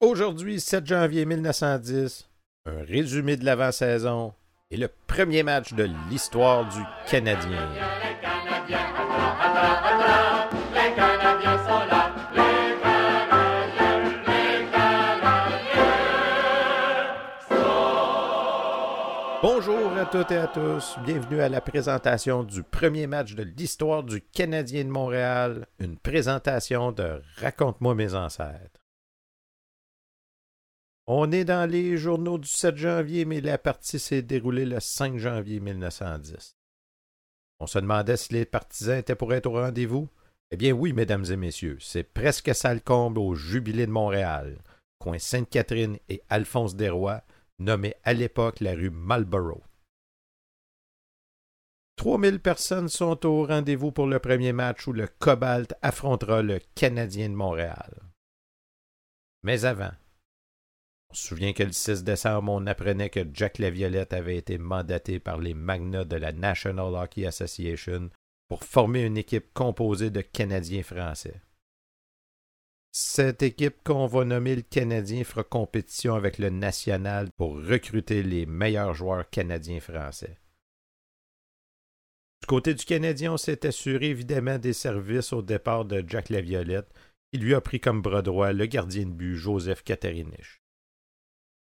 Aujourd'hui, 7 janvier 1910, un résumé de l'avant-saison et le premier match de l'histoire du Canadien. Bonjour à toutes et à tous, bienvenue à la présentation du premier match de l'histoire du Canadien de Montréal, une présentation de Raconte-moi mes ancêtres. On est dans les journaux du 7 janvier, mais la partie s'est déroulée le 5 janvier 1910. On se demandait si les partisans étaient pour être au rendez-vous. Eh bien oui, mesdames et messieurs, c'est presque ça le comble au Jubilé de Montréal, coin Sainte-Catherine et Alphonse Desrois, nommé à l'époque la rue Marlborough. 3000 personnes sont au rendez-vous pour le premier match où le Cobalt affrontera le Canadien de Montréal. Mais avant, se souvient que le 6 décembre, on apprenait que Jack Laviolette avait été mandaté par les magnats de la National Hockey Association pour former une équipe composée de Canadiens français. Cette équipe qu'on va nommer le Canadien fera compétition avec le National pour recruter les meilleurs joueurs canadiens français. Du côté du Canadien, on s'est assuré évidemment des services au départ de Jack Laviolette, qui lui a pris comme bras droit le gardien de but Joseph Katerinich.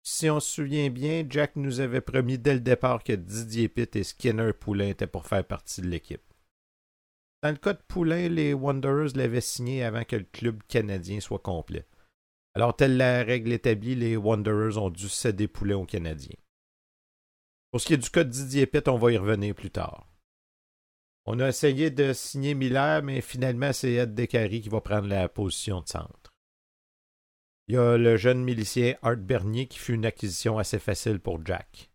Si on se souvient bien, Jack nous avait promis dès le départ que Didier Pitt et Skinner Poulain étaient pour faire partie de l'équipe. Dans le cas de Poulain, les Wanderers l'avaient signé avant que le club canadien soit complet. Alors, telle la règle établie, les Wanderers ont dû céder Poulain aux Canadiens. Pour ce qui est du cas de Didier Pitt, on va y revenir plus tard. On a essayé de signer Miller, mais finalement, c'est Ed Descaries qui va prendre la position de centre. Il y a le jeune milicien Art Bernier qui fut une acquisition assez facile pour Jack.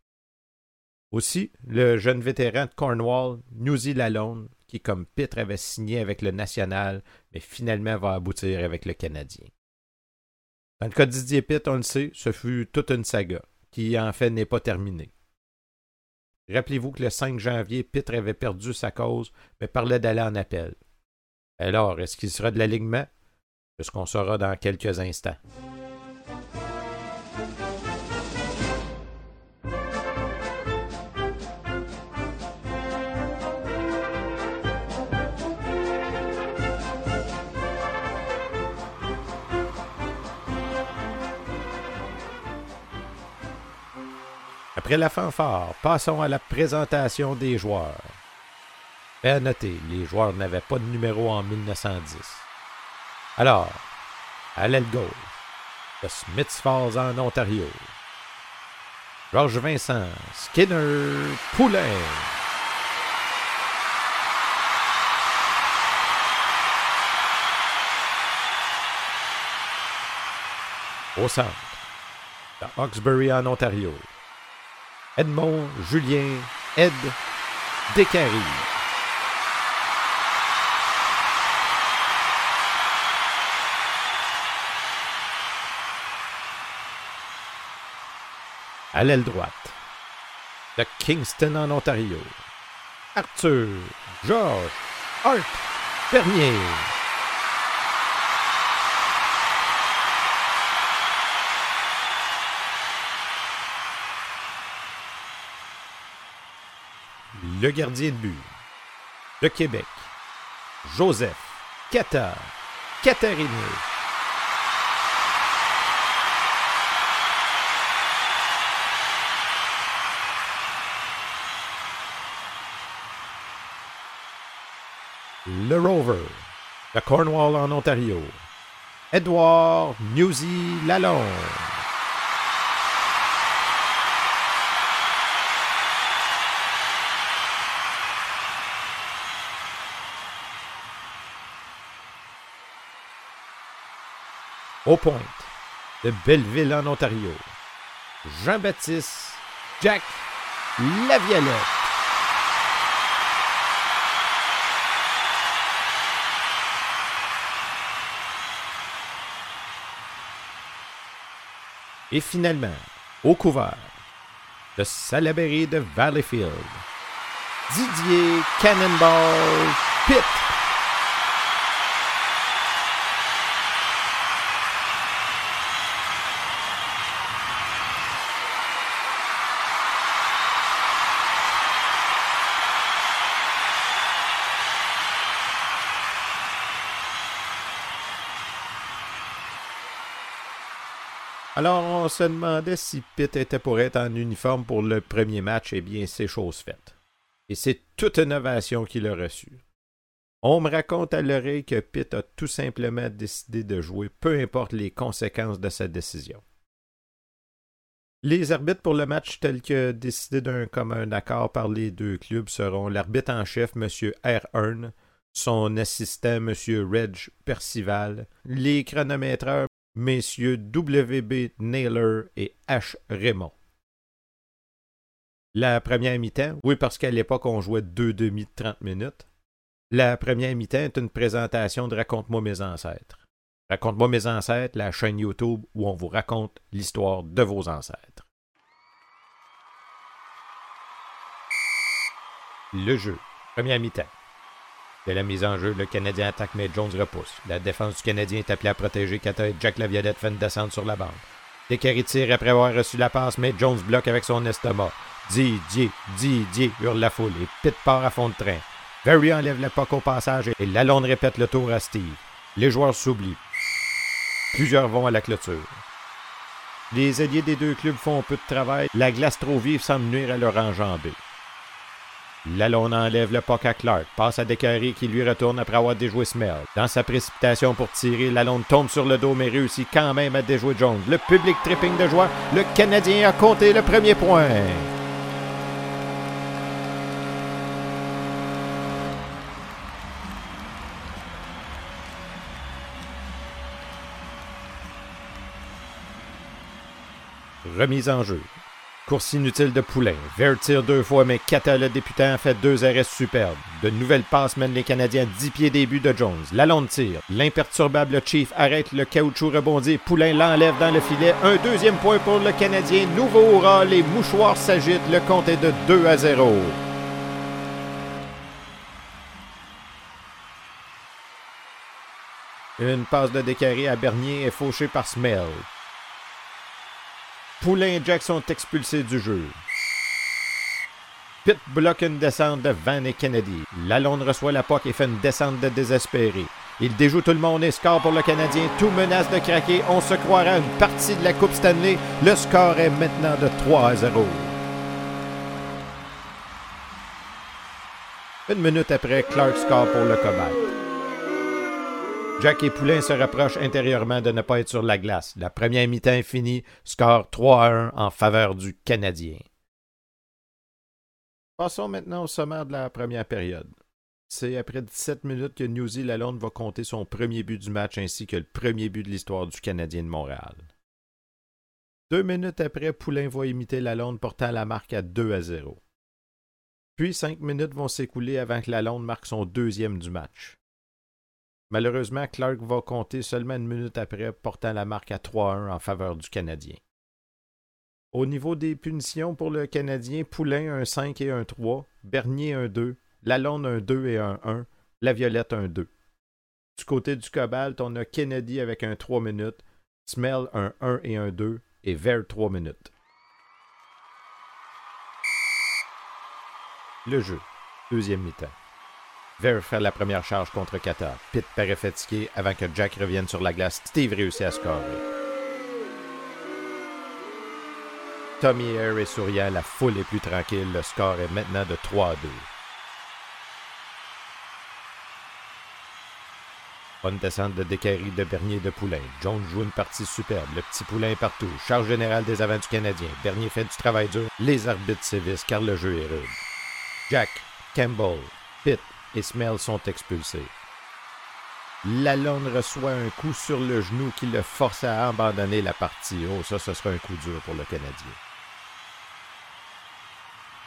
Aussi, le jeune vétéran de Cornwall, Newsy Lalonde, qui comme Pitre avait signé avec le National, mais finalement va aboutir avec le Canadien. Dans le cas de Didier Pitt, on le sait, ce fut toute une saga, qui en fait n'est pas terminée. Rappelez-vous que le 5 janvier, Pitre avait perdu sa cause, mais parlait d'aller en appel. Alors, est-ce qu'il sera de l'alignement? ce qu'on saura dans quelques instants. Après la fanfare, passons à la présentation des joueurs. À noter, les joueurs n'avaient pas de numéro en 1910. Alors, à l'aile gauche, de Smiths Falls en Ontario. Georges Vincent, Skinner, Poulain. Au centre, de Hawkesbury en Ontario. Edmond Julien Ed Descaries. à l'aile droite. De Kingston en Ontario. Arthur George Art Bernier. Le gardien de but. De Québec. Joseph Cata Catherine. le Rover, de Cornwall en Ontario, Edward Newsy Lalonde. Au Point, de Belleville en Ontario, Jean-Baptiste Jack Laviolette. Et finalement, au couvert, de Salaberry de Valleyfield, Didier Cannonball Pitt. On se demandait si Pitt était pour être en uniforme pour le premier match. Eh bien, c'est chose faite. Et c'est toute une ovation qu'il a reçue. On me raconte à l'oreille que Pitt a tout simplement décidé de jouer, peu importe les conséquences de sa décision. Les arbitres pour le match tel que décidé d'un commun accord par les deux clubs seront l'arbitre en chef, M. R. Hearn, son assistant, M. Reg Percival, les chronométreurs, messieurs W.B. Naylor et H. Raymond. La première mi-temps, oui, parce qu'à l'époque, on jouait deux demi de 30 minutes. La première mi-temps est une présentation de Raconte-moi mes ancêtres. Raconte-moi mes ancêtres, la chaîne YouTube où on vous raconte l'histoire de vos ancêtres. Le jeu. Première mi-temps. De la mise en jeu, le Canadien attaque, mais Jones repousse. La défense du Canadien est appelée à protéger Kata et Jack Laviolette fait une descente sur la bande. Descaries tire après avoir reçu la passe, mais Jones bloque avec son estomac. Didier, Didier, hurle la foule et Pitt part à fond de train. Very enlève la au passage et Lalonde répète le tour à Steve. Les joueurs s'oublient. Plusieurs vont à la clôture. Les alliés des deux clubs font peu de travail. La glace trop vive semble nuire à leur enjambée. Lalonde enlève le puck à Clark, passe à Descaries qui lui retourne après avoir déjoué Smell. Dans sa précipitation pour tirer, Lalonde tombe sur le dos mais réussit quand même à déjouer Jones. Le public tripping de joie. Le Canadien a compté le premier point. Remise en jeu. Course inutile de Poulain. Vert tire deux fois, mais Kata, le députant, fait deux arrêts superbes. De nouvelles passes mènent les Canadiens 10 pieds début de Jones. Lalonde tire. L'imperturbable Chief arrête le caoutchouc rebondi. Poulain l'enlève dans le filet. Un deuxième point pour le Canadien. Nouveau hurrah. Les mouchoirs s'agitent. Le compte est de 2 à 0. Une passe de décaré à Bernier est fauchée par Smell. Poulain et Jack sont expulsés du jeu. Pitt bloque une descente de Van et Kennedy. Lalonde reçoit la POC et fait une descente de désespéré. Il déjoue tout le monde et score pour le Canadien. Tout menace de craquer. On se croira une partie de la Coupe Stanley. Le score est maintenant de 3 à 0. Une minute après, Clark score pour le Cobalt. Jack et Poulain se rapprochent intérieurement de ne pas être sur la glace. La première mi-temps finie, score 3 à 1 en faveur du Canadien. Passons maintenant au sommaire de la première période. C'est après 17 minutes que Newsy Lalonde va compter son premier but du match ainsi que le premier but de l'histoire du Canadien de Montréal. Deux minutes après, Poulain va imiter Lalonde portant la marque à 2 à 0. Puis cinq minutes vont s'écouler avant que Lalonde marque son deuxième du match. Malheureusement, Clark va compter seulement une minute après, portant la marque à 3-1 en faveur du Canadien. Au niveau des punitions pour le Canadien, Poulain un 5 et un 3, Bernier un 2, Lalonde un 2 et un 1, La Violette un 2. Du côté du Cobalt, on a Kennedy avec un 3 minutes, Smell un 1 et un 2 et Vert 3 minutes. Le jeu, deuxième mi-temps. Ver fait la première charge contre Kata. Pitt paraît fatigué avant que Jack revienne sur la glace. Steve réussit à scorer. Tommy Air est souriant, la foule est plus tranquille. Le score est maintenant de 3 à 2. Bonne descente de Décary de Bernier de Poulain. Jones joue une partie superbe. Le petit Poulain est partout. Charge générale des avants du Canadien. Bernier fait du travail dur. Les arbitres sévissent car le jeu est rude. Jack, Campbell, Pitt, et Smell sont expulsés. Lalonde reçoit un coup sur le genou qui le force à abandonner la partie. Oh, ça, ce sera un coup dur pour le Canadien.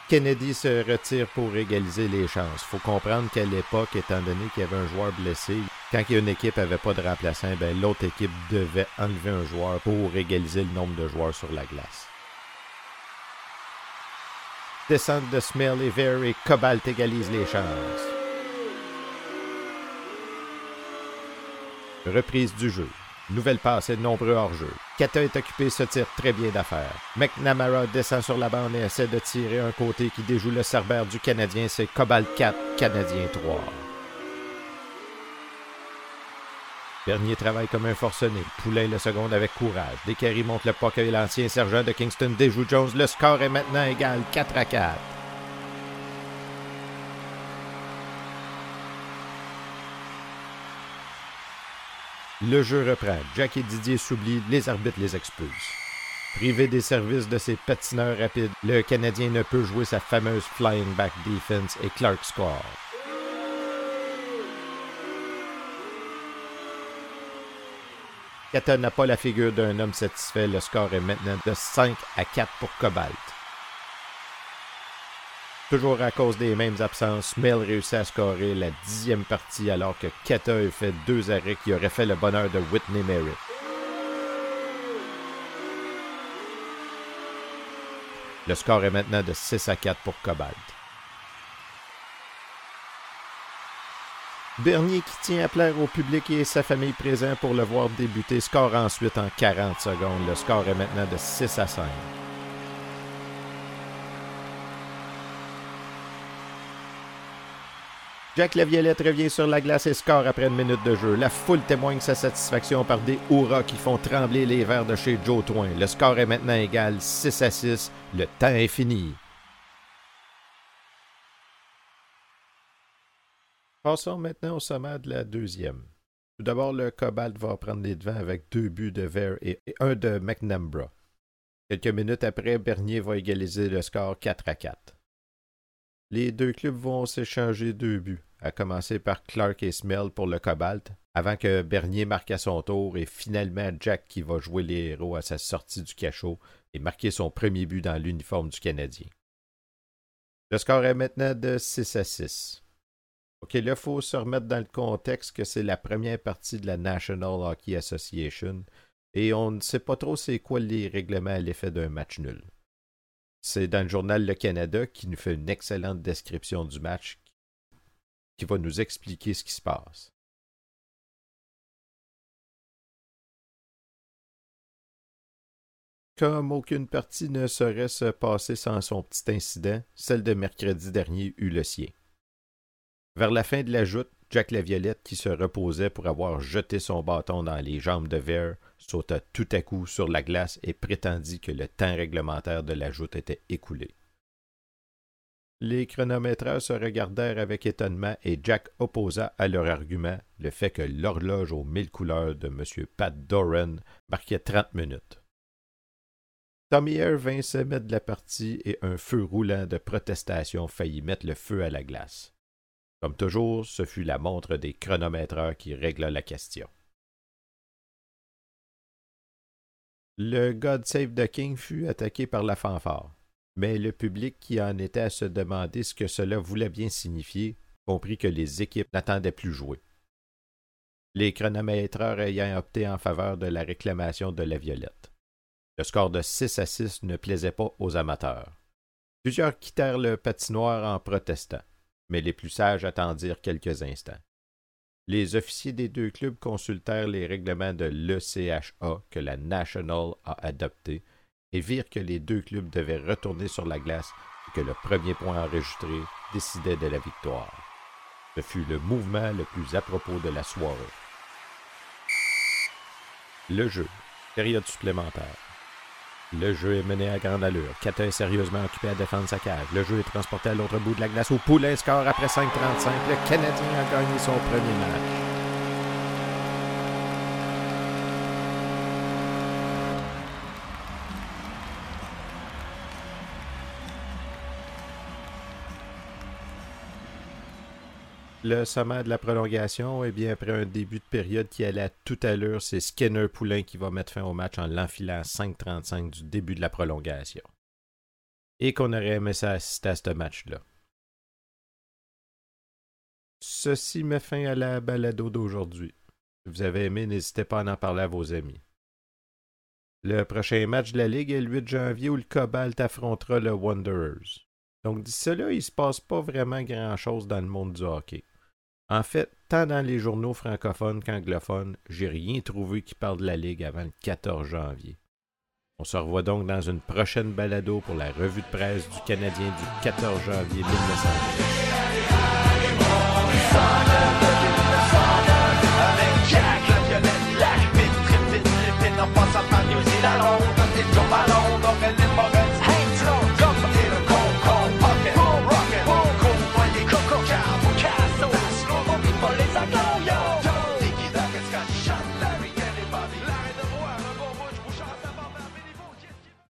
Kennedy se retire pour égaliser les chances. faut comprendre qu'à l'époque, étant donné qu'il y avait un joueur blessé, quand une équipe n'avait pas de remplaçant, ben, l'autre équipe devait enlever un joueur pour égaliser le nombre de joueurs sur la glace. Descente de Smell et Ver et Cobalt égalise les chances. Reprise du jeu. Nouvelle passe et de nombreux hors-jeu. Kata est occupé, se tire très bien d'affaire. McNamara descend sur la bande et essaie de tirer un côté qui déjoue le cerbère du Canadien. C'est Cobalt 4, Canadien 3. Bernier travaille comme un forcené. Poulain le second avec courage. Descaries monte le puck et l'ancien sergent de Kingston déjoue Jones. Le score est maintenant égal 4 à 4. Le jeu reprend. Jack et Didier s'oublient, les arbitres les expulsent. Privé des services de ses patineurs rapides, le Canadien ne peut jouer sa fameuse flying back defense et Clark score. Kata n'a pas la figure d'un homme satisfait. Le score est maintenant de 5 à 4 pour Cobalt. Toujours à cause des mêmes absences, Mel réussit à scorer la dixième partie alors que a fait deux arrêts qui auraient fait le bonheur de Whitney Merritt. Le score est maintenant de 6 à 4 pour Cobalt. Bernier qui tient à plaire au public et sa famille présent pour le voir débuter score ensuite en 40 secondes. Le score est maintenant de 6 à 5. Jack Laviolette revient sur la glace et score après une minute de jeu. La foule témoigne sa satisfaction par des hurrahs qui font trembler les verres de chez Joe Twin. Le score est maintenant égal 6 à 6. Le temps est fini. Passons maintenant au sommet de la deuxième. Tout d'abord, le Cobalt va prendre les devants avec deux buts de Vert et un de McNambra. Quelques minutes après, Bernier va égaliser le score 4 à 4. Les deux clubs vont s'échanger deux buts, à commencer par Clark et Smell pour le Cobalt, avant que Bernier marque à son tour et finalement Jack qui va jouer les héros à sa sortie du cachot et marquer son premier but dans l'uniforme du Canadien. Le score est maintenant de 6 à 6. OK, là, il faut se remettre dans le contexte que c'est la première partie de la National Hockey Association et on ne sait pas trop c'est quoi les règlements à l'effet d'un match nul. C'est dans le journal Le Canada qui nous fait une excellente description du match va nous expliquer ce qui se passe. Comme aucune partie ne saurait se passer sans son petit incident, celle de mercredi dernier eut le sien. Vers la fin de la joute, Jack Laviolette, qui se reposait pour avoir jeté son bâton dans les jambes de Vert, sauta tout à coup sur la glace et prétendit que le temps réglementaire de la joute était écoulé. Les chronométreurs se regardèrent avec étonnement et Jack opposa à leur argument le fait que l'horloge aux mille couleurs de M. Pat Doran marquait trente minutes. Tommy Air vint se mettre de la partie et un feu roulant de protestation faillit mettre le feu à la glace. Comme toujours, ce fut la montre des chronométreurs qui régla la question. Le God Save the King fut attaqué par la fanfare, mais le public qui en était à se demander ce que cela voulait bien signifier comprit que les équipes n'attendaient plus jouer. Les chronométreurs ayant opté en faveur de la réclamation de la violette. Le score de 6 à 6 ne plaisait pas aux amateurs. Plusieurs quittèrent le patinoire en protestant mais les plus sages attendirent quelques instants. Les officiers des deux clubs consultèrent les règlements de l'ECHA que la National a adoptés et virent que les deux clubs devaient retourner sur la glace et que le premier point enregistré décidait de la victoire. Ce fut le mouvement le plus à propos de la soirée. Le jeu, période supplémentaire. Le jeu est mené à grande allure. Kata est sérieusement occupé à défendre sa cage. Le jeu est transporté à l'autre bout de la glace. Au poulet score après 5.35. Le Canadien a gagné son premier match. Le sommet de la prolongation, et bien après un début de période qui allait à toute allure, c'est Skinner Poulain qui va mettre fin au match en l'enfilant à 5.35 du début de la prolongation. Et qu'on aurait aimé ça assister à ce match-là. Ceci met fin à la balado d'aujourd'hui. Si vous avez aimé, n'hésitez pas à en parler à vos amis. Le prochain match de la Ligue est le 8 janvier où le Cobalt affrontera le Wanderers. Donc d'ici là, il ne se passe pas vraiment grand-chose dans le monde du hockey. En fait, tant dans les journaux francophones qu'anglophones, j'ai rien trouvé qui parle de la Ligue avant le 14 janvier. On se revoit donc dans une prochaine balado pour la revue de presse du Canadien du 14 janvier